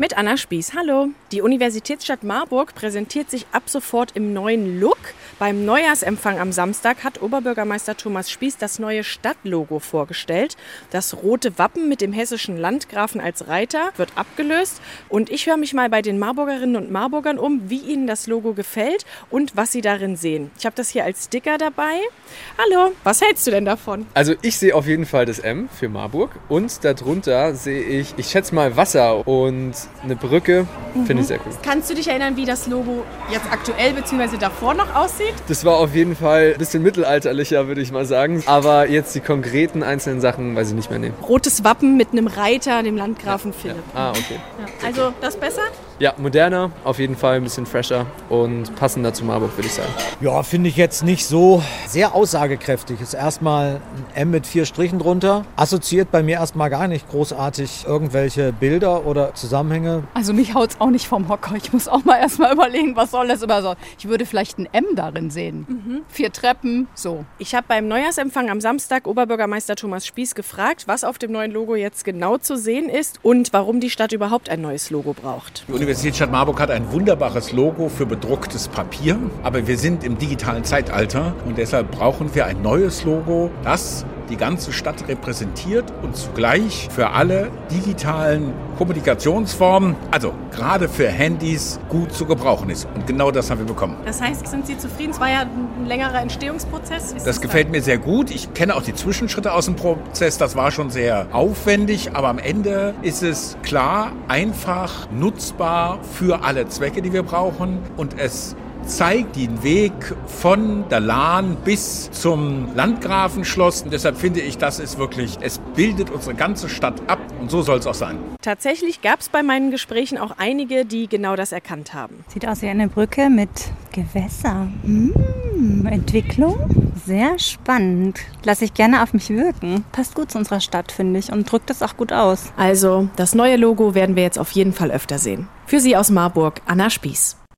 Mit Anna Spieß. Hallo. Die Universitätsstadt Marburg präsentiert sich ab sofort im neuen Look. Beim Neujahrsempfang am Samstag hat Oberbürgermeister Thomas Spieß das neue Stadtlogo vorgestellt. Das rote Wappen mit dem hessischen Landgrafen als Reiter wird abgelöst. Und ich höre mich mal bei den Marburgerinnen und Marburgern um, wie ihnen das Logo gefällt und was sie darin sehen. Ich habe das hier als Sticker dabei. Hallo, was hältst du denn davon? Also ich sehe auf jeden Fall das M für Marburg und darunter sehe ich, ich schätze mal Wasser und eine Brücke. Finde ich sehr cool. Kannst du dich erinnern, wie das Logo jetzt aktuell bzw. davor noch aussieht? Das war auf jeden Fall ein bisschen mittelalterlicher, würde ich mal sagen. Aber jetzt die konkreten einzelnen Sachen weiß ich nicht mehr. Nee. Rotes Wappen mit einem Reiter, dem Landgrafen Ja. Philipp. Ah, okay. Ja. Also das besser? Ja, moderner, auf jeden Fall ein bisschen fresher und passender zu Marburg, würde ich sagen. Ja, finde ich jetzt nicht so sehr aussagekräftig. Ist erstmal ein M mit vier Strichen drunter. Assoziiert bei mir erstmal gar nicht großartig irgendwelche Bilder oder Zusammenhänge. Also mich haut's auch nicht vom Hocker. Ich muss auch mal erstmal überlegen, was soll das immer so. Ich würde vielleicht ein M darin sehen. Vier Treppen, so. Ich habe beim Neujahrsempfang am Samstag Oberbürgermeister Thomas Spieß gefragt, was auf dem neuen Logo jetzt genau zu sehen ist und warum die Stadt überhaupt ein neues Logo braucht. Die Universitätsstadt Marburg hat ein wunderbares Logo für bedrucktes Papier, aber wir sind im digitalen Zeitalter und deshalb brauchen wir ein neues Logo, das die ganze Stadt repräsentiert und zugleich für alle digitalen Kommunikationsformen, also gerade für Handys, gut zu gebrauchen ist. Und genau das haben wir bekommen. Das heißt, sind Sie zufrieden? Es war ja ein längerer Entstehungsprozess. Ist Das gefällt mir sehr gut. Ich kenne auch die Zwischenschritte aus dem Prozess. Das war schon sehr aufwendig, aber am Ende ist es klar, einfach, nutzbar für alle Zwecke, die wir brauchen. Und es zeigt den Weg von der Lahn bis zum Landgrafenschloss. Und deshalb finde ich, das ist wirklich, es bildet unsere ganze Stadt ab und so soll es auch sein. Tatsächlich gab es bei meinen Gesprächen auch einige, die genau das erkannt haben. Sieht aus wie eine Brücke mit Gewässer. Hm, Entwicklung? Sehr spannend. Lass ich gerne auf mich wirken. Passt gut zu unserer Stadt, finde ich, und drückt es auch gut aus. Also, das neue Logo werden wir jetzt auf jeden Fall öfter sehen. Für Sie aus Marburg, Anna Spieß.